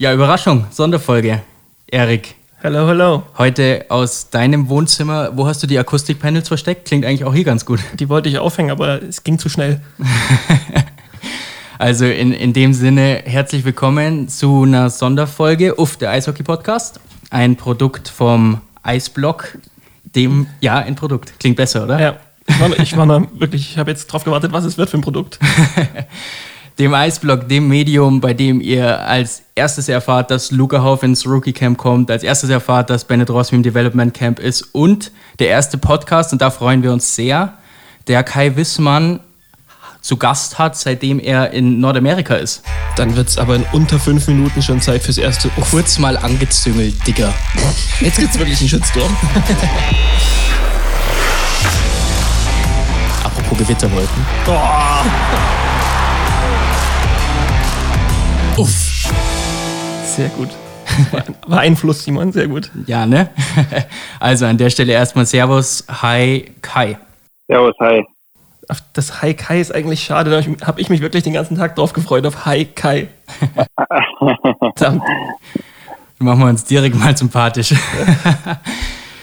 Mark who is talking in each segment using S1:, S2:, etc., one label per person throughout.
S1: Ja, Überraschung, Sonderfolge. Erik.
S2: Hallo, hallo.
S1: Heute aus deinem Wohnzimmer. Wo hast du die Akustikpanels versteckt? Klingt eigentlich auch hier ganz gut.
S2: Die wollte ich aufhängen, aber es ging zu schnell.
S1: also in, in dem Sinne, herzlich willkommen zu einer Sonderfolge Uff, der Eishockey-Podcast. Ein Produkt vom Eisblock. Dem, ja, ein Produkt. Klingt besser, oder?
S2: Ja. Ich war, ich war wirklich, ich habe jetzt drauf gewartet, was es wird für ein Produkt.
S1: dem Eisblock, dem Medium, bei dem ihr als erstes erfahrt, dass Luca Hoff ins Rookie Camp kommt, als erstes erfahrt, dass Bennett Ross im Development Camp ist und der erste Podcast, und da freuen wir uns sehr, der Kai Wissmann zu Gast hat, seitdem er in Nordamerika ist.
S2: Dann wird es aber in unter fünf Minuten schon Zeit fürs erste.
S1: Uff. Kurz mal angezüngelt, Digga.
S2: Jetzt gibt's wirklich einen Shitstorm.
S1: Apropos Gewitterwolken.
S2: Boah.
S1: Uff.
S2: Sehr gut. War Einfluss, Simon, sehr gut.
S1: Ja, ne? Also an der Stelle erstmal Servus, Hi, Kai.
S3: Servus, Hi.
S2: Das Hi Kai ist eigentlich schade, da habe ich mich wirklich den ganzen Tag drauf gefreut, auf Hi Kai.
S1: Dann machen wir uns direkt mal sympathisch.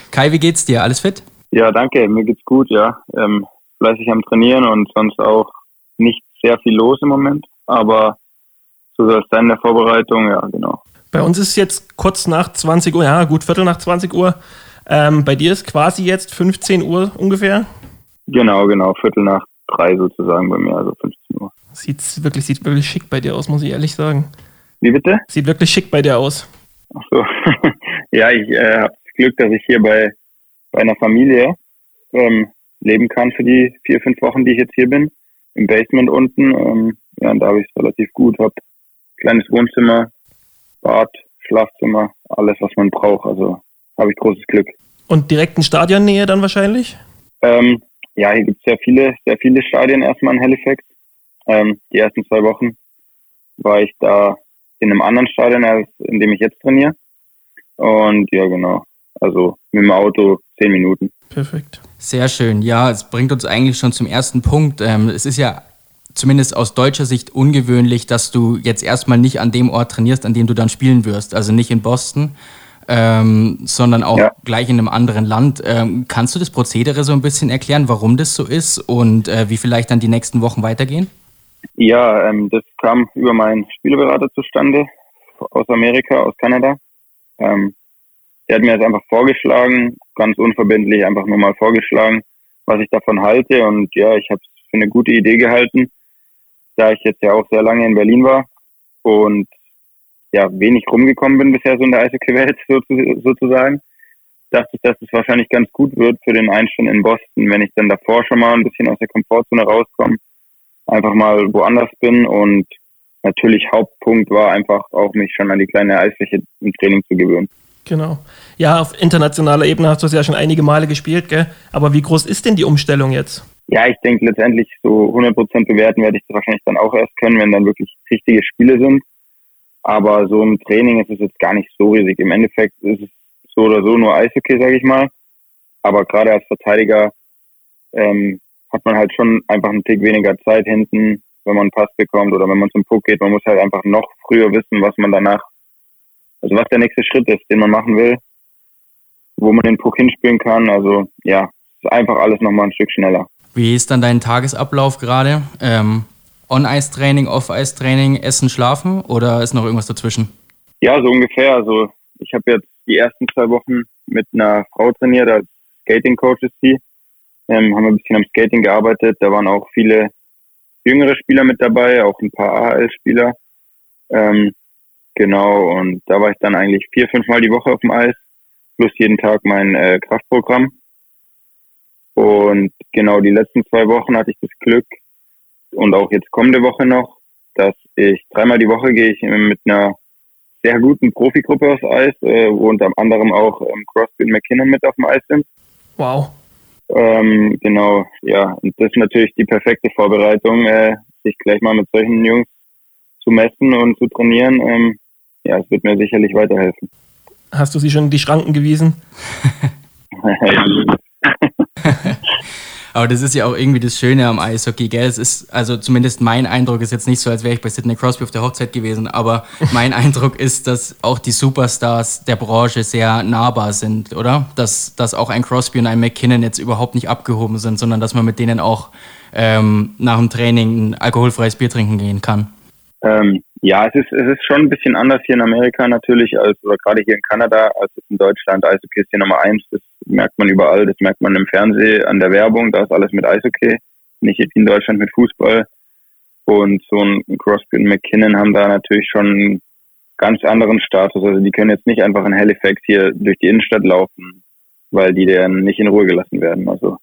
S1: Kai, wie geht's dir? Alles fit?
S3: Ja, danke, mir geht's gut, ja. Ähm, fleißig am Trainieren und sonst auch nicht sehr viel los im Moment, aber so soll es sein in der Vorbereitung, ja, genau.
S2: Bei uns ist jetzt kurz nach 20 Uhr, ja, gut Viertel nach 20 Uhr. Ähm, bei dir ist quasi jetzt 15 Uhr ungefähr?
S3: Genau, genau, Viertel nach drei sozusagen bei mir, also 15 Uhr.
S2: Sieht wirklich, sieht wirklich schick bei dir aus, muss ich ehrlich sagen.
S3: Wie bitte?
S2: Sieht wirklich schick bei dir aus.
S3: Ach so. ja, ich äh, habe das Glück, dass ich hier bei, bei einer Familie ähm, leben kann für die vier, fünf Wochen, die ich jetzt hier bin. Im Basement unten. Ähm, ja, und da habe ich es relativ gut. Habe kleines Wohnzimmer, Bad, Schlafzimmer, alles, was man braucht. Also habe ich großes Glück.
S2: Und direkt in Stadionnähe dann wahrscheinlich?
S3: Ähm, ja, hier gibt es sehr viele, sehr viele Stadien erstmal in Halifax. Ähm, die ersten zwei Wochen war ich da in einem anderen Stadion, als in dem ich jetzt trainiere. Und ja, genau. Also mit dem Auto zehn Minuten.
S2: Perfekt.
S1: Sehr schön. Ja, es bringt uns eigentlich schon zum ersten Punkt. Ähm, es ist ja zumindest aus deutscher Sicht ungewöhnlich, dass du jetzt erstmal nicht an dem Ort trainierst, an dem du dann spielen wirst. Also nicht in Boston, ähm, sondern auch ja. gleich in einem anderen Land. Ähm, kannst du das Prozedere so ein bisschen erklären, warum das so ist und äh, wie vielleicht dann die nächsten Wochen weitergehen?
S3: Ja, ähm, das kam über meinen Spieleberater zustande aus Amerika, aus Kanada. Ähm, der hat mir jetzt einfach vorgeschlagen, ganz unverbindlich einfach nur mal vorgeschlagen, was ich davon halte. Und ja, ich habe es für eine gute Idee gehalten da ich jetzt ja auch sehr lange in Berlin war und ja wenig rumgekommen bin bisher so in der Eishockey-Welt sozusagen, dachte ich, dass es wahrscheinlich ganz gut wird für den Einstand in Boston, wenn ich dann davor schon mal ein bisschen aus der Komfortzone rauskomme, einfach mal woanders bin und natürlich Hauptpunkt war einfach auch mich schon an die kleine Eisfläche im Training zu gewöhnen.
S2: Genau. Ja, auf internationaler Ebene hast du es ja schon einige Male gespielt, gell? Aber wie groß ist denn die Umstellung jetzt?
S3: Ja, ich denke letztendlich so 100% bewerten werde ich das wahrscheinlich dann auch erst können, wenn dann wirklich richtige Spiele sind. Aber so im Training ist es jetzt gar nicht so riesig. Im Endeffekt ist es so oder so nur Eishockey, sage ich mal. Aber gerade als Verteidiger ähm, hat man halt schon einfach einen Tick weniger Zeit hinten, wenn man einen Pass bekommt oder wenn man zum Puck geht. Man muss halt einfach noch früher wissen, was man danach, also was der nächste Schritt ist, den man machen will, wo man den Puck hinspielen kann. Also ja, ist einfach alles nochmal ein Stück schneller.
S1: Wie ist dann dein Tagesablauf gerade? Ähm, On-Ice-Training, Off-Ice-Training, Essen, Schlafen oder ist noch irgendwas dazwischen?
S3: Ja, so ungefähr. Also ich habe jetzt die ersten zwei Wochen mit einer Frau trainiert, als Skating-Coach ist sie. Ähm, haben ein bisschen am Skating gearbeitet. Da waren auch viele jüngere Spieler mit dabei, auch ein paar AHL-Spieler. Ähm, genau, und da war ich dann eigentlich vier, fünf Mal die Woche auf dem Eis, plus jeden Tag mein äh, Kraftprogramm. Und genau die letzten zwei Wochen hatte ich das Glück und auch jetzt kommende Woche noch, dass ich dreimal die Woche gehe ich mit einer sehr guten Profigruppe aufs Eis, äh, wo unter anderem auch ähm, und McKinnon mit auf dem Eis sind.
S2: Wow.
S3: Ähm, genau, ja. Und das ist natürlich die perfekte Vorbereitung, äh, sich gleich mal mit solchen Jungs zu messen und zu trainieren. Ähm, ja, es wird mir sicherlich weiterhelfen.
S2: Hast du sie schon die Schranken gewiesen?
S1: Aber das ist ja auch irgendwie das Schöne am Eishockey, gell? Es ist, also zumindest mein Eindruck ist jetzt nicht so, als wäre ich bei Sidney Crosby auf der Hochzeit gewesen, aber mein Eindruck ist, dass auch die Superstars der Branche sehr nahbar sind, oder? Dass, dass auch ein Crosby und ein McKinnon jetzt überhaupt nicht abgehoben sind, sondern dass man mit denen auch ähm, nach dem Training ein alkoholfreies Bier trinken gehen kann.
S3: Ähm, ja, es ist, es ist schon ein bisschen anders hier in Amerika natürlich, als oder gerade hier in Kanada, als in Deutschland. Eishockey ist hier Nummer eins, das merkt man überall, das merkt man im Fernsehen, an der Werbung, da ist alles mit Eishockey, nicht in Deutschland mit Fußball. Und so ein Crosby und McKinnon haben da natürlich schon einen ganz anderen Status. Also die können jetzt nicht einfach in Halifax hier durch die Innenstadt laufen, weil die dann nicht in Ruhe gelassen werden. Also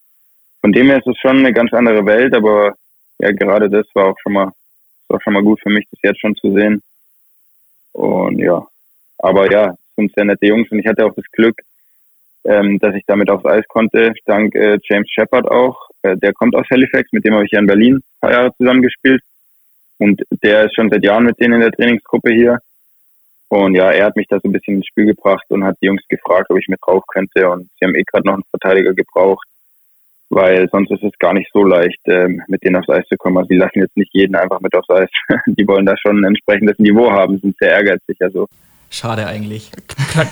S3: von dem her ist es schon eine ganz andere Welt, aber ja, gerade das war auch schon mal auch schon mal gut für mich, das jetzt schon zu sehen. Und ja, aber ja, sind sehr nette Jungs und ich hatte auch das Glück, ähm, dass ich damit aufs Eis konnte, dank äh, James Shepard auch. Äh, der kommt aus Halifax, mit dem habe ich ja in Berlin ein paar Jahre zusammengespielt. Und der ist schon seit Jahren mit denen in der Trainingsgruppe hier. Und ja, er hat mich da so ein bisschen ins Spiel gebracht und hat die Jungs gefragt, ob ich mit drauf könnte. Und sie haben eh gerade noch einen Verteidiger gebraucht weil sonst ist es gar nicht so leicht, ähm, mit denen aufs Eis zu kommen. Also die lassen jetzt nicht jeden einfach mit aufs Eis. die wollen da schon ein entsprechendes Niveau haben, sind sehr ehrgeizig. Also
S1: Schade eigentlich.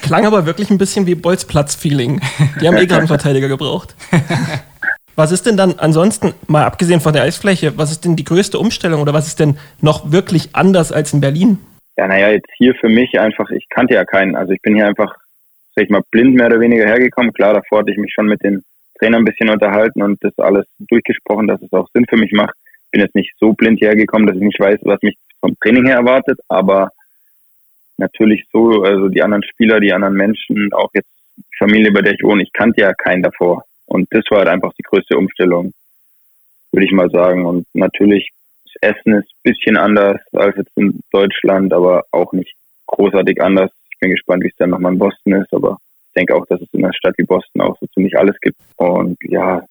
S2: Klang aber wirklich ein bisschen wie Bolzplatz-Feeling. Die haben eh gerade einen Verteidiger gebraucht. Was ist denn dann ansonsten, mal abgesehen von der Eisfläche, was ist denn die größte Umstellung oder was ist denn noch wirklich anders als in Berlin?
S3: Ja, naja, jetzt hier für mich einfach, ich kannte ja keinen. Also ich bin hier einfach, sag ich mal, blind mehr oder weniger hergekommen. Klar, davor hatte ich mich schon mit den Trainer ein bisschen unterhalten und das alles durchgesprochen, dass es auch Sinn für mich macht. Bin jetzt nicht so blind hergekommen, dass ich nicht weiß, was mich vom Training her erwartet, aber natürlich so, also die anderen Spieler, die anderen Menschen, auch jetzt Familie, bei der ich wohne, ich kannte ja keinen davor. Und das war halt einfach die größte Umstellung, würde ich mal sagen. Und natürlich, das Essen ist ein bisschen anders als jetzt in Deutschland, aber auch nicht großartig anders. Ich bin gespannt, wie es dann nochmal in Boston ist, aber denke auch, dass es in einer Stadt wie Boston auch so ziemlich alles gibt. Und ja,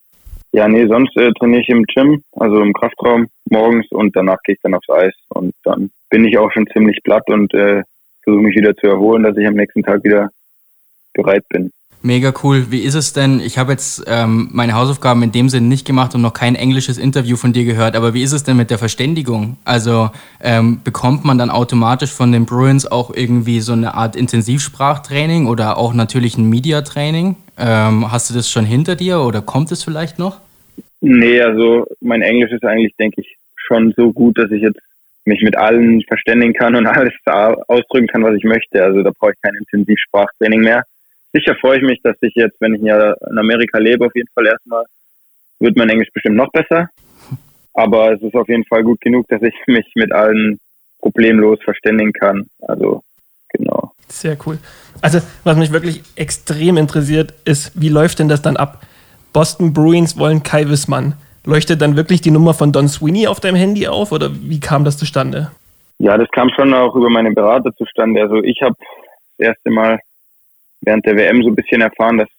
S3: ja, nee, sonst äh, trainiere ich im Gym, also im Kraftraum morgens und danach gehe ich dann aufs Eis und dann bin ich auch schon ziemlich platt und äh, versuche mich wieder zu erholen, dass ich am nächsten Tag wieder bereit bin.
S1: Mega cool. Wie ist es denn? Ich habe jetzt ähm, meine Hausaufgaben in dem Sinne nicht gemacht und noch kein englisches Interview von dir gehört, aber wie ist es denn mit der Verständigung? Also ähm, bekommt man dann automatisch von den Bruins auch irgendwie so eine Art Intensivsprachtraining oder auch natürlich ein Mediatraining? Ähm, hast du das schon hinter dir oder kommt es vielleicht noch?
S3: Nee, also mein Englisch ist eigentlich, denke ich, schon so gut, dass ich jetzt mich mit allen verständigen kann und alles ausdrücken kann, was ich möchte. Also da brauche ich kein Intensivsprachtraining mehr sicher freue ich mich, dass ich jetzt, wenn ich ja in Amerika lebe, auf jeden Fall erstmal, wird mein Englisch bestimmt noch besser. Aber es ist auf jeden Fall gut genug, dass ich mich mit allen problemlos verständigen kann. Also, genau.
S2: Sehr cool. Also, was mich wirklich extrem interessiert, ist, wie läuft denn das dann ab? Boston Bruins wollen Kai Wissmann. Leuchtet dann wirklich die Nummer von Don Sweeney auf deinem Handy auf oder wie kam das zustande?
S3: Ja, das kam schon auch über meine Berater zustande. Also ich habe das erste Mal während der WM so ein bisschen erfahren, dass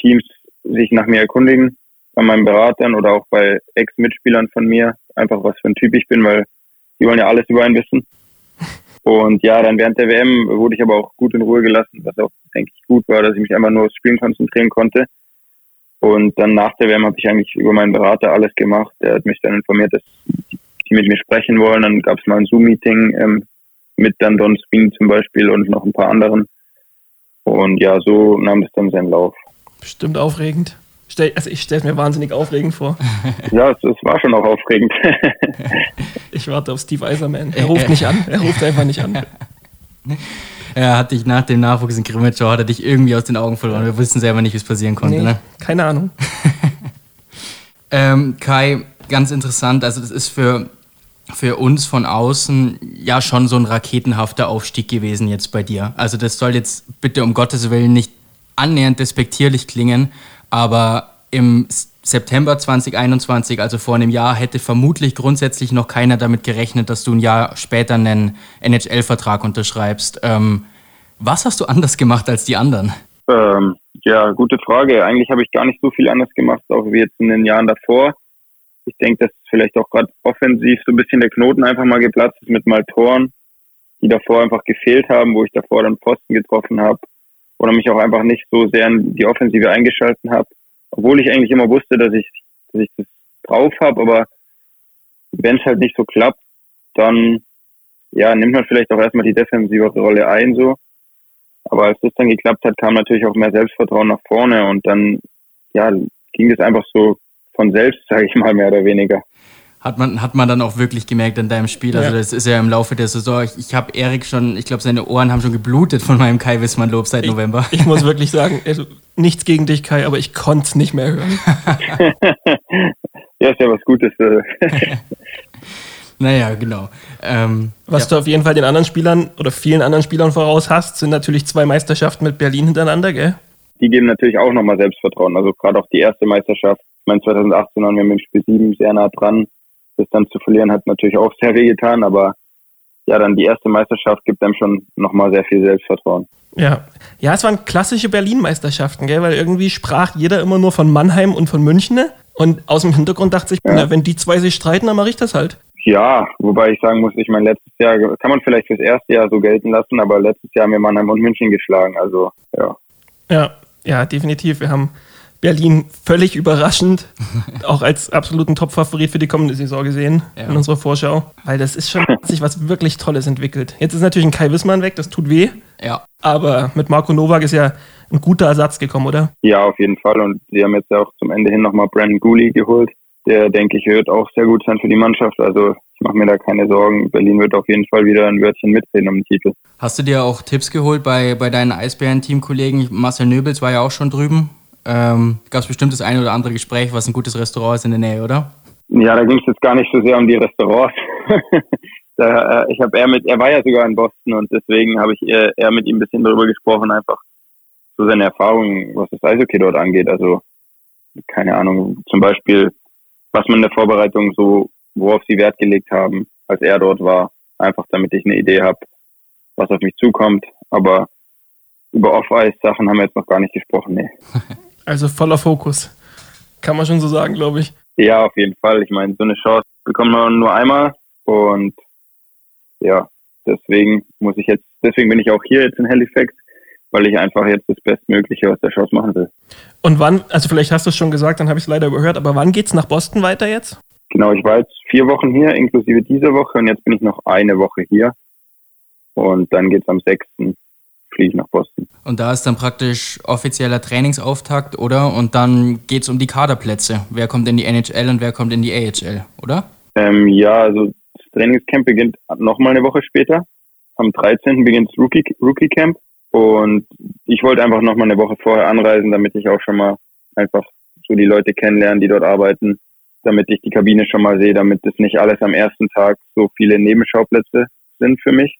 S3: Teams sich nach mir erkundigen, bei meinen Beratern oder auch bei Ex-Mitspielern von mir, einfach was für ein Typ ich bin, weil die wollen ja alles über einen wissen. Und ja, dann während der WM wurde ich aber auch gut in Ruhe gelassen, was auch, denke ich, gut war, dass ich mich einfach nur aufs Spielen konzentrieren konnte. Und dann nach der WM habe ich eigentlich über meinen Berater alles gemacht. Der hat mich dann informiert, dass die mit mir sprechen wollen. Dann gab es mal ein Zoom-Meeting ähm, mit dann Don Spin zum Beispiel und noch ein paar anderen. Und ja, so nahm es dann seinen Lauf.
S2: Bestimmt aufregend. Also ich stelle es mir wahnsinnig aufregend vor.
S3: Ja, es, es war schon auch aufregend.
S2: ich warte auf Steve Eiserman. Er ruft nicht an. Er ruft einfach nicht an.
S1: Er hat dich nach dem Nachwuchs in Grimmitschau, hat er dich irgendwie aus den Augen verloren. Wir wussten selber nicht, wie es passieren konnte. Nee, ne?
S2: Keine Ahnung.
S1: ähm, Kai, ganz interessant. Also das ist für für uns von außen ja schon so ein raketenhafter Aufstieg gewesen jetzt bei dir. Also das soll jetzt bitte um Gottes Willen nicht annähernd despektierlich klingen, aber im September 2021, also vor einem Jahr, hätte vermutlich grundsätzlich noch keiner damit gerechnet, dass du ein Jahr später einen NHL-Vertrag unterschreibst. Ähm, was hast du anders gemacht als die anderen?
S3: Ähm, ja, gute Frage. Eigentlich habe ich gar nicht so viel anders gemacht, auch wie jetzt in den Jahren davor. Ich denke, dass vielleicht auch gerade offensiv so ein bisschen der Knoten einfach mal geplatzt ist mit mal Toren, die davor einfach gefehlt haben, wo ich davor dann Posten getroffen habe oder mich auch einfach nicht so sehr in die Offensive eingeschalten habe. Obwohl ich eigentlich immer wusste, dass ich, dass ich das drauf habe, aber wenn es halt nicht so klappt, dann ja, nimmt man vielleicht auch erstmal die defensive Rolle ein so. Aber als das dann geklappt hat, kam natürlich auch mehr Selbstvertrauen nach vorne und dann ja, ging es einfach so von selbst, sage ich mal, mehr oder weniger.
S1: Hat man, hat man dann auch wirklich gemerkt in deinem Spiel. Also, ja. das ist ja im Laufe der Saison. Ich, ich habe Erik schon, ich glaube, seine Ohren haben schon geblutet von meinem Kai Wissmann-Lob seit
S2: ich,
S1: November.
S2: Ich muss wirklich sagen, also, nichts gegen dich, Kai, aber ich konnte es nicht mehr hören.
S3: ja, ist ja was Gutes. Äh.
S1: naja, genau.
S2: Ähm, was ja. du auf jeden Fall den anderen Spielern oder vielen anderen Spielern voraus hast, sind natürlich zwei Meisterschaften mit Berlin hintereinander, gell?
S3: Die geben natürlich auch nochmal Selbstvertrauen. Also gerade auch die erste Meisterschaft. Ich meine, 2018 waren wir mit dem Spiel 7 sehr nah dran das dann zu verlieren hat natürlich auch sehr weh getan, aber ja, dann die erste Meisterschaft gibt einem schon nochmal sehr viel Selbstvertrauen.
S2: Ja. ja, es waren klassische Berlin-Meisterschaften, gell? weil irgendwie sprach jeder immer nur von Mannheim und von München. Und aus dem Hintergrund dachte ich, ja. na, wenn die zwei sich streiten, dann mache ich das halt.
S3: Ja, wobei ich sagen muss, ich meine, letztes Jahr kann man vielleicht fürs erste Jahr so gelten lassen, aber letztes Jahr haben wir Mannheim und München geschlagen. Also, ja.
S2: Ja, ja, definitiv. Wir haben Berlin völlig überraschend, auch als absoluten Top-Favorit für die kommende Saison gesehen ja. in unserer Vorschau. Weil das ist schon sich was wirklich Tolles entwickelt. Jetzt ist natürlich ein Kai Wissmann weg, das tut weh.
S1: Ja.
S2: Aber mit Marco Novak ist ja ein guter Ersatz gekommen, oder?
S3: Ja, auf jeden Fall. Und sie haben jetzt ja auch zum Ende hin nochmal Brandon Gooley geholt. Der, denke ich, wird auch sehr gut sein für die Mannschaft. Also ich mache mir da keine Sorgen. Berlin wird auf jeden Fall wieder ein Wörtchen mitreden um den Titel.
S1: Hast du dir auch Tipps geholt bei, bei deinen Eisbären-Teamkollegen? Marcel Nöbels war ja auch schon drüben. Ähm, Gab es bestimmt das eine oder andere Gespräch, was ein gutes Restaurant ist in der Nähe, oder?
S3: Ja, da ging es jetzt gar nicht so sehr um die Restaurants. da, äh, ich habe er mit, er war ja sogar in Boston und deswegen habe ich eher, eher mit ihm ein bisschen darüber gesprochen, einfach so seine Erfahrungen, was das Eishockey dort angeht. Also keine Ahnung, zum Beispiel, was man in der Vorbereitung so, worauf sie Wert gelegt haben, als er dort war, einfach damit ich eine Idee habe, was auf mich zukommt. Aber über Off-Ice-Sachen haben wir jetzt noch gar nicht gesprochen, nee.
S2: Also voller Fokus. Kann man schon so sagen, glaube ich.
S3: Ja, auf jeden Fall. Ich meine, so eine Chance bekommt man nur einmal und ja, deswegen muss ich jetzt, deswegen bin ich auch hier jetzt in Halifax, weil ich einfach jetzt das Bestmögliche aus der Chance machen will.
S2: Und wann, also vielleicht hast du es schon gesagt, dann habe ich es leider überhört, aber wann geht es nach Boston weiter jetzt?
S3: Genau, ich war jetzt vier Wochen hier, inklusive dieser Woche und jetzt bin ich noch eine Woche hier. Und dann geht es am 6 fliege ich nach Boston.
S1: Und da ist dann praktisch offizieller Trainingsauftakt, oder? Und dann geht es um die Kaderplätze. Wer kommt in die NHL und wer kommt in die AHL, oder?
S3: Ähm, ja, also das Trainingscamp beginnt nochmal eine Woche später. Am 13. beginnt das Rookie, Rookie Camp. Und ich wollte einfach nochmal eine Woche vorher anreisen, damit ich auch schon mal einfach so die Leute kennenlerne, die dort arbeiten, damit ich die Kabine schon mal sehe, damit es nicht alles am ersten Tag so viele Nebenschauplätze sind für mich,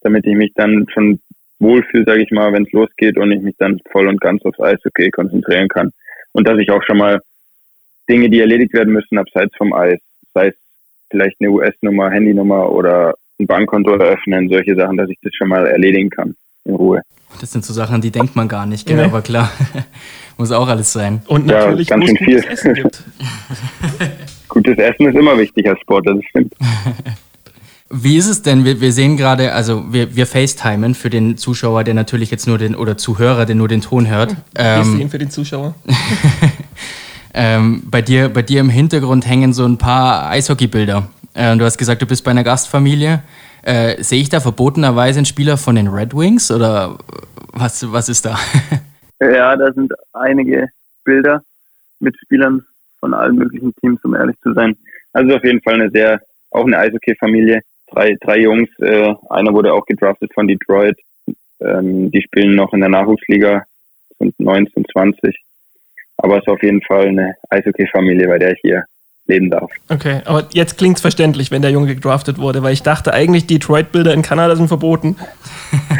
S3: damit ich mich dann schon wohlfühle, sage ich mal, wenn es losgeht und ich mich dann voll und ganz aufs Eishockey konzentrieren kann. Und dass ich auch schon mal Dinge, die erledigt werden müssen, abseits vom Eis, sei es vielleicht eine US-Nummer, Handynummer oder ein Bankkonto eröffnen, solche Sachen, dass ich das schon mal erledigen kann in Ruhe.
S1: Das sind so Sachen, die denkt man gar nicht, gell? Nee. aber klar, muss auch alles sein.
S2: Und natürlich, ja, ganz schön viel. Essen gibt.
S3: gutes Essen ist immer wichtig als Sportler, das stimmt.
S1: Wie ist es denn? Wir, wir sehen gerade, also wir, wir FaceTimen für den Zuschauer, der natürlich jetzt nur den, oder Zuhörer, der nur den Ton hört.
S2: Wir ähm, sehen für den Zuschauer.
S1: ähm, bei, dir, bei dir im Hintergrund hängen so ein paar Eishockeybilder. Äh, du hast gesagt, du bist bei einer Gastfamilie. Äh, sehe ich da verbotenerweise einen Spieler von den Red Wings oder was, was ist da?
S3: ja, da sind einige Bilder mit Spielern von allen möglichen Teams, um ehrlich zu sein. Also auf jeden Fall eine sehr, auch eine Eishockey-Familie drei, drei Jungs. Äh, einer wurde auch gedraftet von Detroit. Ähm, die spielen noch in der Nachwuchsliga, sind 19, 20. Aber es ist auf jeden Fall eine Eishockey-Familie, bei der ich hier leben darf.
S2: Okay, aber jetzt klingt es verständlich, wenn der Junge gedraftet wurde, weil ich dachte eigentlich, Detroit-Bilder in Kanada sind verboten.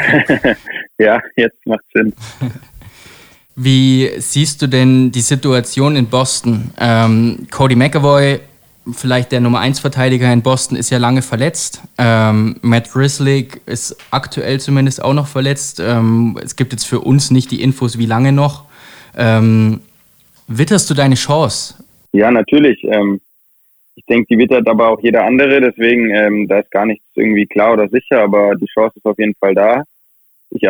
S3: ja, jetzt macht Sinn.
S1: Wie siehst du denn die Situation in Boston? Ähm, Cody McAvoy vielleicht der Nummer 1 Verteidiger in Boston ist ja lange verletzt. Ähm, Matt Grislick ist aktuell zumindest auch noch verletzt. Ähm, es gibt jetzt für uns nicht die Infos, wie lange noch. Ähm, witterst du deine Chance?
S3: Ja, natürlich. Ähm, ich denke, die wittert aber auch jeder andere. Deswegen, ähm, da ist gar nichts irgendwie klar oder sicher, aber die Chance ist auf jeden Fall da. Ich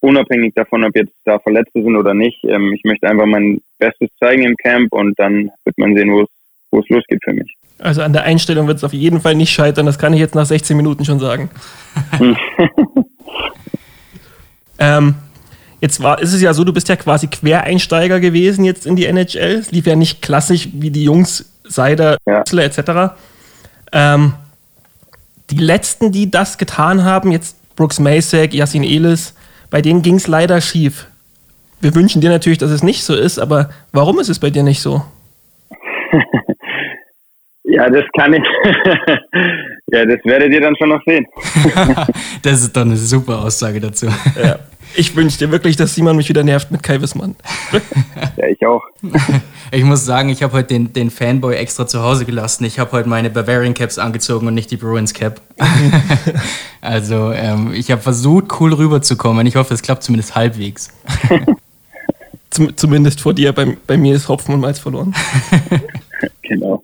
S3: unabhängig davon, ob jetzt da Verletzte sind oder nicht. Ähm, ich möchte einfach mein Bestes zeigen im Camp und dann wird man sehen, wo es wo es losgeht für mich.
S2: Also an der Einstellung wird es auf jeden Fall nicht scheitern, das kann ich jetzt nach 16 Minuten schon sagen. ähm, jetzt war, ist es ja so, du bist ja quasi Quereinsteiger gewesen jetzt in die NHL. Es lief ja nicht klassisch wie die Jungs Seider, ja. etc. Ähm, die letzten, die das getan haben, jetzt Brooks Masek, Yassin Elis, bei denen ging es leider schief. Wir wünschen dir natürlich, dass es nicht so ist, aber warum ist es bei dir nicht so?
S3: ja, das kann ich. ja, das werdet ihr dann schon noch sehen.
S1: das ist doch eine super Aussage dazu.
S2: Ja. Ich wünsche dir wirklich, dass Simon mich wieder nervt mit Kai Wissmann.
S3: ja, ich auch.
S1: Ich muss sagen, ich habe heute den, den Fanboy extra zu Hause gelassen. Ich habe heute meine Bavarian Caps angezogen und nicht die Bruins Cap. also ähm, ich habe versucht, cool rüberzukommen. Ich hoffe, es klappt zumindest halbwegs.
S2: Zum, zumindest vor dir. Bei, bei mir ist Hopfen und Malz verloren.
S3: genau.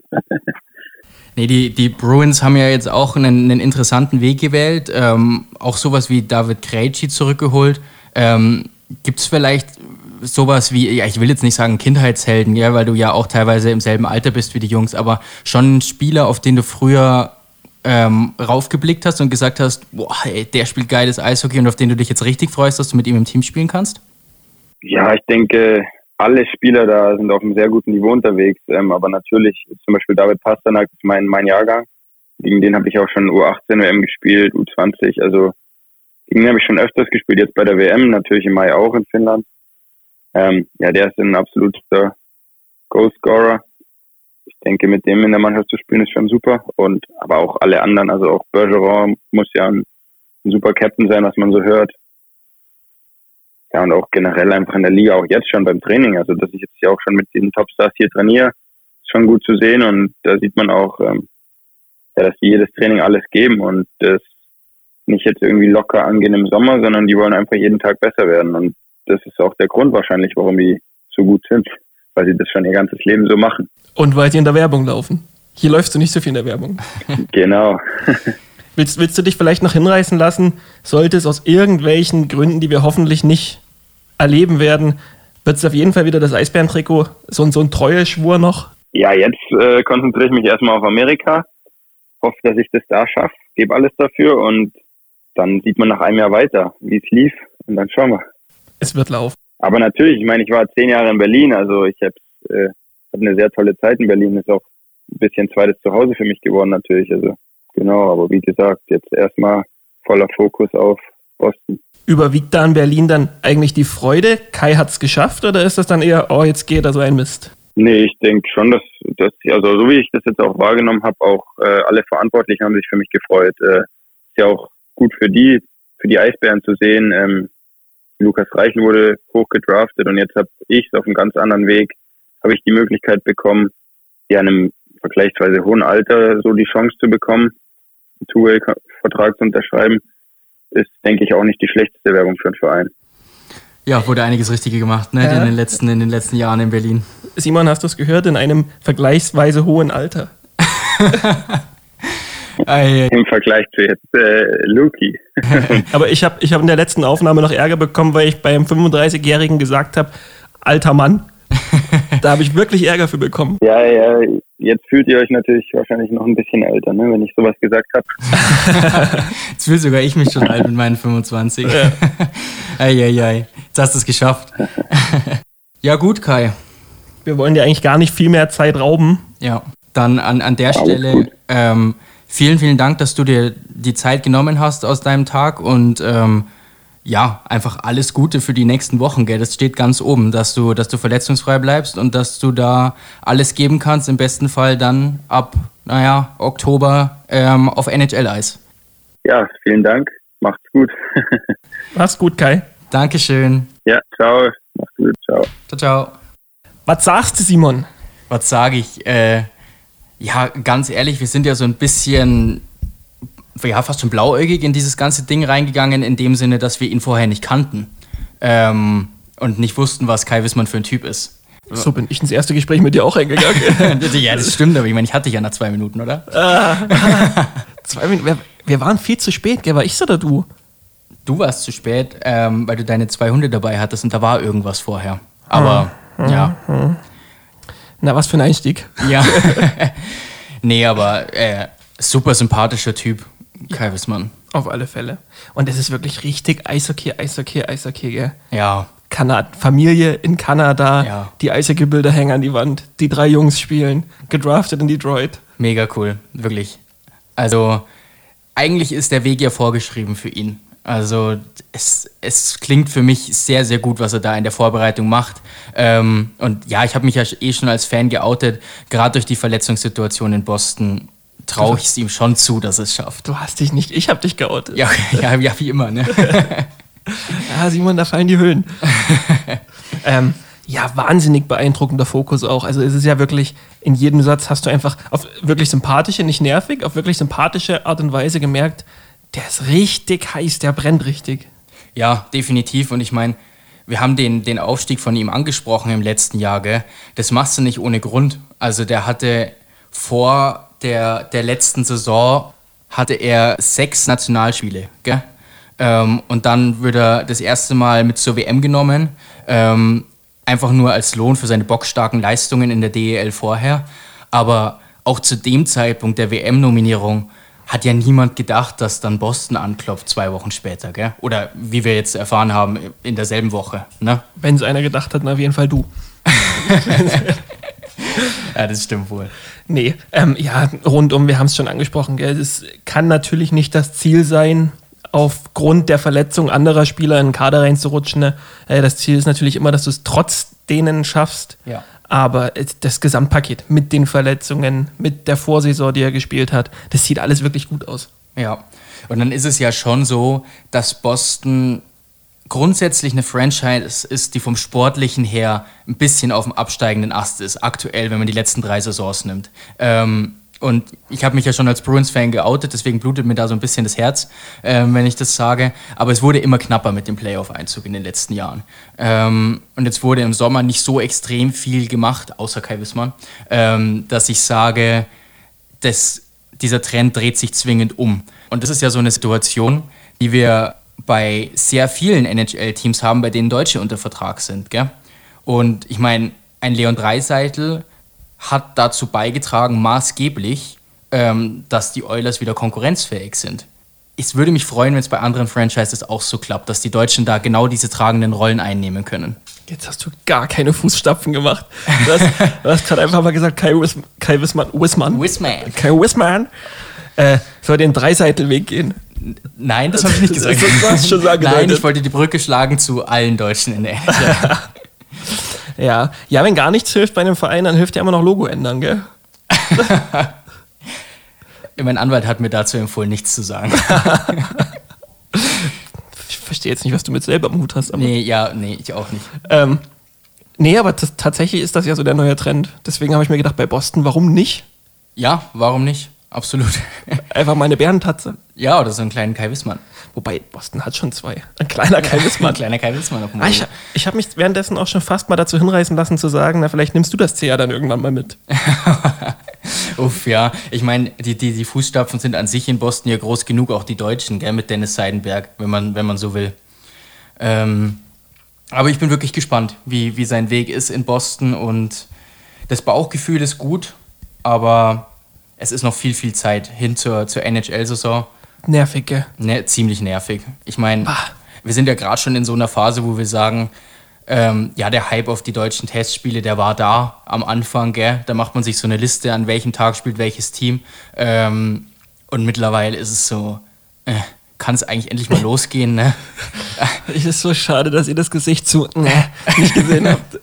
S1: Nee, die, die Bruins haben ja jetzt auch einen, einen interessanten Weg gewählt. Ähm, auch sowas wie David Krejci zurückgeholt. Ähm, Gibt es vielleicht sowas wie, ja, ich will jetzt nicht sagen Kindheitshelden, ja, weil du ja auch teilweise im selben Alter bist wie die Jungs, aber schon ein Spieler, auf den du früher ähm, raufgeblickt hast und gesagt hast, boah, ey, der spielt geiles Eishockey und auf den du dich jetzt richtig freust, dass du mit ihm im Team spielen kannst?
S3: Ja, ich denke, alle Spieler da sind auf einem sehr guten Niveau unterwegs, ähm, aber natürlich zum Beispiel David Pasternak ist mein, mein Jahrgang. Gegen den habe ich auch schon U18 WM gespielt, U20, also gegen den habe ich schon öfters gespielt, jetzt bei der WM, natürlich im Mai auch in Finnland. Ähm, ja, der ist ein absoluter Goalscorer. Ich denke, mit dem in der Mannschaft zu spielen ist schon super. Und aber auch alle anderen, also auch Bergeron muss ja ein, ein super Captain sein, was man so hört. Ja, und auch generell einfach in der Liga, auch jetzt schon beim Training. Also, dass ich jetzt hier auch schon mit diesen Topstars hier trainiere, ist schon gut zu sehen. Und da sieht man auch, ähm, ja, dass die jedes Training alles geben und das nicht jetzt irgendwie locker angehen im Sommer, sondern die wollen einfach jeden Tag besser werden. Und das ist auch der Grund wahrscheinlich, warum die so gut sind, weil sie das schon ihr ganzes Leben so machen.
S2: Und weil sie in der Werbung laufen. Hier läufst du nicht so viel in der Werbung.
S3: genau.
S2: willst, willst du dich vielleicht noch hinreißen lassen, sollte es aus irgendwelchen Gründen, die wir hoffentlich nicht erleben werden, wird es auf jeden Fall wieder das Eisbärentrikot, so, so ein Treueschwur noch?
S3: Ja, jetzt äh, konzentriere ich mich erstmal auf Amerika, hoffe, dass ich das da schaffe, gebe alles dafür und dann sieht man nach einem Jahr weiter, wie es lief und dann schauen wir.
S2: Es wird laufen.
S3: Aber natürlich, ich meine, ich war zehn Jahre in Berlin, also ich habe äh, hab eine sehr tolle Zeit in Berlin, ist auch ein bisschen zweites Zuhause für mich geworden natürlich. Also genau, aber wie gesagt, jetzt erstmal voller Fokus auf Boston.
S2: Überwiegt da in Berlin dann eigentlich die Freude? Kai hat es geschafft oder ist das dann eher, oh, jetzt geht er so ein Mist?
S3: Nee, ich denke schon, dass, dass, also so wie ich das jetzt auch wahrgenommen habe, auch äh, alle Verantwortlichen haben sich für mich gefreut. Äh, ist ja auch gut für die, für die Eisbären zu sehen. Ähm, Lukas Reichen wurde hoch gedraftet und jetzt habe ich auf einem ganz anderen Weg, habe ich die Möglichkeit bekommen, ja, in einem vergleichsweise hohen Alter so die Chance zu bekommen, einen Two-Way-Vertrag zu unterschreiben, ist, denke ich, auch nicht die schlechteste Werbung für einen Verein.
S1: Ja, wurde einiges Richtige gemacht, ne? Ja. In, den letzten, in den letzten Jahren in Berlin.
S2: Simon, hast du es gehört? In einem vergleichsweise hohen Alter.
S3: Im Vergleich zu jetzt äh, Luki.
S2: Aber ich habe ich hab in der letzten Aufnahme noch Ärger bekommen, weil ich beim 35-Jährigen gesagt habe, alter Mann. Da habe ich wirklich Ärger für bekommen.
S3: Ja, ja, jetzt fühlt ihr euch natürlich wahrscheinlich noch ein bisschen älter, ne, wenn ich sowas gesagt habe.
S1: jetzt fühle sogar ich mich schon alt mit meinen 25. Ja. Eieiei, jetzt hast du es geschafft. ja gut, Kai.
S2: Wir wollen dir eigentlich gar nicht viel mehr Zeit rauben.
S1: Ja, dann an, an der Stelle ähm, vielen, vielen Dank, dass du dir die Zeit genommen hast aus deinem Tag und ähm, ja, einfach alles Gute für die nächsten Wochen, gell? Das steht ganz oben, dass du, dass du verletzungsfrei bleibst und dass du da alles geben kannst, im besten Fall dann ab, naja, Oktober ähm, auf NHL-Eis.
S3: Ja, vielen Dank. Macht's gut.
S2: Mach's gut, Kai.
S1: Dankeschön.
S3: Ja, ciao. Mach's gut. Ciao.
S1: Ciao, ciao.
S2: Was sagst du, Simon?
S1: Was sage ich? Äh, ja, ganz ehrlich, wir sind ja so ein bisschen, ja, fast schon blauäugig in dieses ganze Ding reingegangen, in dem Sinne, dass wir ihn vorher nicht kannten ähm, und nicht wussten, was Kai Wissmann für ein Typ ist.
S2: So bin ich ins erste Gespräch mit dir auch eingegangen.
S1: ja, das stimmt, aber ich meine, ich hatte dich ja nach zwei Minuten, oder?
S2: Ah, zwei Minuten. Wir, wir, waren viel zu spät, gell? War ich oder du?
S1: Du warst zu spät, ähm, weil du deine zwei Hunde dabei hattest und da war irgendwas vorher. Aber
S2: Hm,
S1: ja.
S2: Na, was für ein Einstieg.
S1: Ja. nee, aber äh, super sympathischer Typ, Kai Wissmann.
S2: Auf alle Fälle. Und es ist wirklich richtig Eishockey, Eishockey, Eishockey, gell?
S1: Ja,
S2: Kanad Familie in Kanada,
S1: Ja.
S2: die Eishockey-Bilder hängen an die Wand, die drei Jungs spielen, gedraftet in Detroit.
S1: mega cool, wirklich. Also, eigentlich ist der Weg ja vorgeschrieben für ihn. Also, es, es klingt für mich sehr, sehr gut, was er da in der Vorbereitung macht. Ähm, und ja, ich habe mich ja eh schon als Fan geoutet. Gerade durch die Verletzungssituation in Boston traue ich es ihm schon zu, dass es schafft.
S2: Du hast dich nicht, ich hab dich geoutet.
S1: Ja, ja, ja wie immer, ne?
S2: Ja, Simon, da fallen die Höhlen. ähm, ja, wahnsinnig beeindruckender Fokus auch. Also es ist ja wirklich, in jedem Satz hast du einfach auf wirklich sympathische, nicht nervig, auf wirklich sympathische Art und Weise gemerkt, der ist richtig heiß, der brennt richtig.
S1: Ja, definitiv. Und ich meine, wir haben den, den Aufstieg von ihm angesprochen im letzten Jahr, gell? Das machst du nicht ohne Grund. Also der hatte vor der, der letzten Saison hatte er sechs Nationalspiele, gell? Ähm, und dann wird er das erste Mal mit zur WM genommen. Ähm, einfach nur als Lohn für seine bockstarken Leistungen in der DEL vorher. Aber auch zu dem Zeitpunkt der WM-Nominierung hat ja niemand gedacht, dass dann Boston anklopft zwei Wochen später, gell? Oder wie wir jetzt erfahren haben, in derselben Woche, ne?
S2: Wenn es einer gedacht hat, dann auf jeden Fall du.
S1: Ja, das stimmt wohl.
S2: Nee, ähm, ja, rundum, wir haben es schon angesprochen, gell? es kann natürlich nicht das Ziel sein, aufgrund der Verletzung anderer Spieler in den Kader reinzurutschen. Ne? Äh, das Ziel ist natürlich immer, dass du es trotz denen schaffst.
S1: Ja.
S2: Aber das Gesamtpaket mit den Verletzungen, mit der Vorsaison, die er gespielt hat, das sieht alles wirklich gut aus.
S1: Ja. Und dann ist es ja schon so, dass Boston grundsätzlich eine Franchise ist, die vom Sportlichen her ein bisschen auf dem absteigenden Ast ist, aktuell, wenn man die letzten drei Saisons nimmt. Ähm, und ich habe mich ja schon als Bruins-Fan geoutet, deswegen blutet mir da so ein bisschen das Herz, ähm, wenn ich das sage. Aber es wurde immer knapper mit dem Playoff-Einzug in den letzten Jahren. Ähm, und jetzt wurde im Sommer nicht so extrem viel gemacht, außer Kai Wissmann, ähm, dass ich sage, das, dieser Trend dreht sich zwingend um. Und das ist ja so eine Situation, die wir bei sehr vielen NHL-Teams haben, bei denen Deutsche unter Vertrag sind. Gell? Und ich meine, ein Leon Dreiseitel hat dazu beigetragen, maßgeblich, ähm, dass die Oilers wieder konkurrenzfähig sind. Es würde mich freuen, wenn es bei anderen Franchises auch so klappt, dass die Deutschen da genau diese tragenden Rollen einnehmen können.
S2: Jetzt hast du gar keine Fußstapfen gemacht. Du hast, hast gerade einfach mal gesagt, Kai, Wis Kai Wissmann, Wissmann,
S1: Wissman.
S2: Kai Wissmann äh, soll den Dreiseitelweg gehen.
S1: Nein, das habe ich nicht gesagt.
S2: Das- das schon angedeutet.
S1: Nein, ich wollte die Brücke schlagen zu allen Deutschen in der NHL.
S2: Ja. ja, wenn gar nichts hilft bei einem Verein, dann hilft ja immer noch Logo ändern, gell?
S1: mein Anwalt hat mir dazu empfohlen, nichts zu sagen.
S2: Ich verstehe jetzt nicht, was du mit selber am Hut hast. Aber,
S1: Nee, ja, nee, ich auch nicht.
S2: ähm, nee aber das, tatsächlich ist das ja so der neue Trend. Deswegen habe ich mir gedacht, bei Boston, warum nicht?
S1: Ja, warum nicht? Absolut.
S2: Einfach mal eine Bärentatze.
S1: ja, oder so einen kleinen Kai Wissmann.
S2: Wobei, Boston hat schon zwei. Ein kleiner Kai Wissmann.
S1: Ein kleiner Kai Wissmann auf dem
S2: Ah, ich ich habe mich währenddessen auch schon fast mal dazu hinreißen lassen zu sagen, na, vielleicht nimmst du das C ja dann irgendwann mal mit.
S1: Uff, ja. Ich meine, die, die, die Fußstapfen sind an sich in Boston ja groß genug, auch die Deutschen, gell, mit Dennis Seidenberg, wenn man, wenn man so will. Ähm, aber ich bin wirklich gespannt, wie, wie sein Weg ist in Boston und das Bauchgefühl ist gut, aber es ist noch viel, viel Zeit hin zur, zur NHL-Saison.
S2: Nervig, gell?
S1: Ne, ziemlich nervig. Ich meine, wir sind ja gerade schon in so einer Phase, wo wir sagen, ähm, ja, der Hype auf die deutschen Testspiele, der war da am Anfang, gell? Da macht man sich so eine Liste, an welchem Tag spielt welches Team. Ähm, und mittlerweile ist es so, äh, kann es eigentlich endlich mal losgehen, ne?
S2: Es ist so schade, dass ihr das Gesicht zu ne, nicht gesehen habt.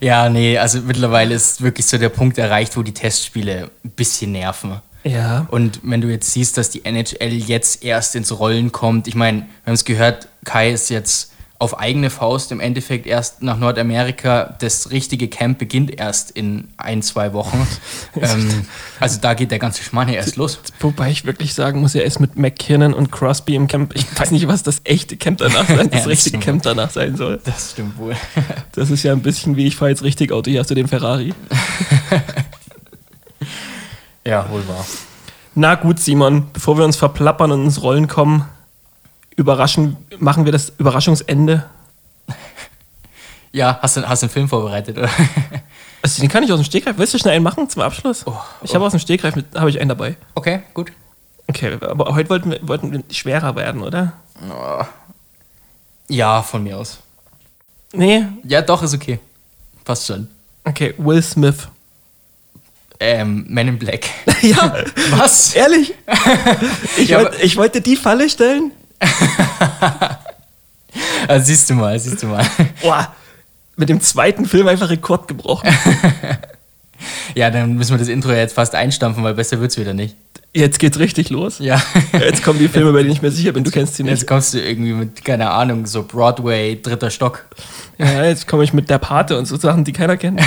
S1: Ja, nee, also mittlerweile ist wirklich so der Punkt erreicht, wo die Testspiele ein bisschen nerven.
S2: Ja.
S1: Und wenn du jetzt siehst, dass die NHL jetzt erst ins Rollen kommt, ich meine, wir haben es gehört, Kai ist jetzt auf eigene Faust im Endeffekt erst nach Nordamerika. Das richtige Camp beginnt erst in ein, zwei Wochen. ähm, also da geht der ganze Schmarrn ja erst los.
S2: Wobei ich wirklich sagen muss, er ist mit McKinnon und Crosby im Camp. Ich weiß nicht, was das echte Camp danach sein, das richtige. Camp danach sein soll.
S1: Das stimmt wohl.
S2: Das ist ja ein bisschen wie ich fahre jetzt richtig Auto, hier hast du den Ferrari.
S1: ja, wohl wahr.
S2: Na gut, Simon, bevor wir uns verplappern und ins Rollen kommen, überraschen, machen wir das Überraschungsende.
S1: Ja, hast du, hast du einen Film vorbereitet, oder?
S2: Also den kann ich aus dem Stegreif. Willst du schnell einen machen zum Abschluss?
S1: Oh,
S2: ich habe aus dem Stegreif mit- habe ich einen dabei.
S1: Okay, gut.
S2: Okay, aber heute wollten wir, wollten wir schwerer werden, oder?
S1: Ja, von mir aus.
S2: Nee.
S1: Ja, doch, ist okay. Passt schon.
S2: Okay, Will Smith.
S1: Ähm, Men in Black.
S2: ja,
S1: Was?
S2: ehrlich? Ich,
S1: Ja,
S2: wollt, ich wollte die Falle stellen.
S1: Also, siehst du mal, siehst du mal.
S2: Boah, mit dem zweiten Film einfach Rekord gebrochen.
S1: Ja, dann müssen wir das Intro jetzt fast einstampfen, weil besser wird's wieder nicht.
S2: Jetzt geht's richtig los.
S1: Ja.
S2: Jetzt kommen die Filme, bei denen ich mir sicher bin, du kennst sie
S1: Jetzt
S2: nicht.
S1: kommst du irgendwie mit, keine Ahnung, so Broadway, dritter Stock.
S2: Ja, jetzt komme ich mit der Pate und so Sachen, die keiner kennt.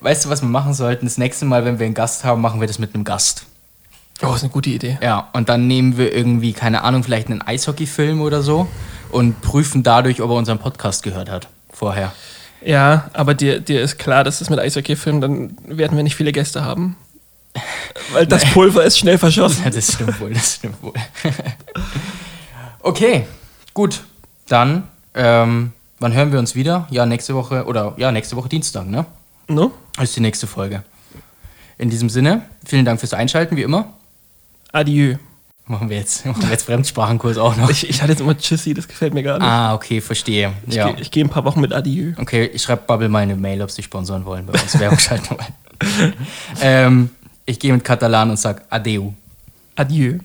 S1: Weißt du, was wir machen sollten? Das nächste Mal, wenn wir einen Gast haben, machen wir das mit einem Gast.
S2: Oh, ist eine gute Idee.
S1: Ja, und dann nehmen wir irgendwie, keine Ahnung, vielleicht einen Eishockey-Film oder so und prüfen dadurch, ob er unseren Podcast gehört hat. Vorher.
S2: Ja, aber dir, dir ist klar, dass das mit Eishockey-Filmen, dann werden wir nicht viele Gäste haben. Weil das Pulver ist schnell verschossen.
S1: Ja, das stimmt wohl, das stimmt wohl. okay, gut. Dann, ähm, wann hören wir uns wieder? Ja, nächste Woche, oder ja, nächste Woche Dienstag, ne?
S2: No?
S1: Das ist die nächste Folge. In diesem Sinne, vielen Dank fürs Einschalten, wie immer.
S2: Adieu.
S1: Machen wir jetzt, machen wir jetzt Fremdsprachenkurs auch noch.
S2: Ich, ich hatte jetzt immer Tschüssi, das gefällt mir gar nicht.
S1: Ah, okay, verstehe.
S2: Ich,
S1: Ja.
S2: geh- ich gehe ein paar Wochen mit Adieu.
S1: Okay, ich schreibe Bubble mal eine Mail, ob sie sponsoren wollen, bei uns Werbung schalten wollen. ähm, ich gehe mit Katalan und sag Adeu.
S2: Adieu.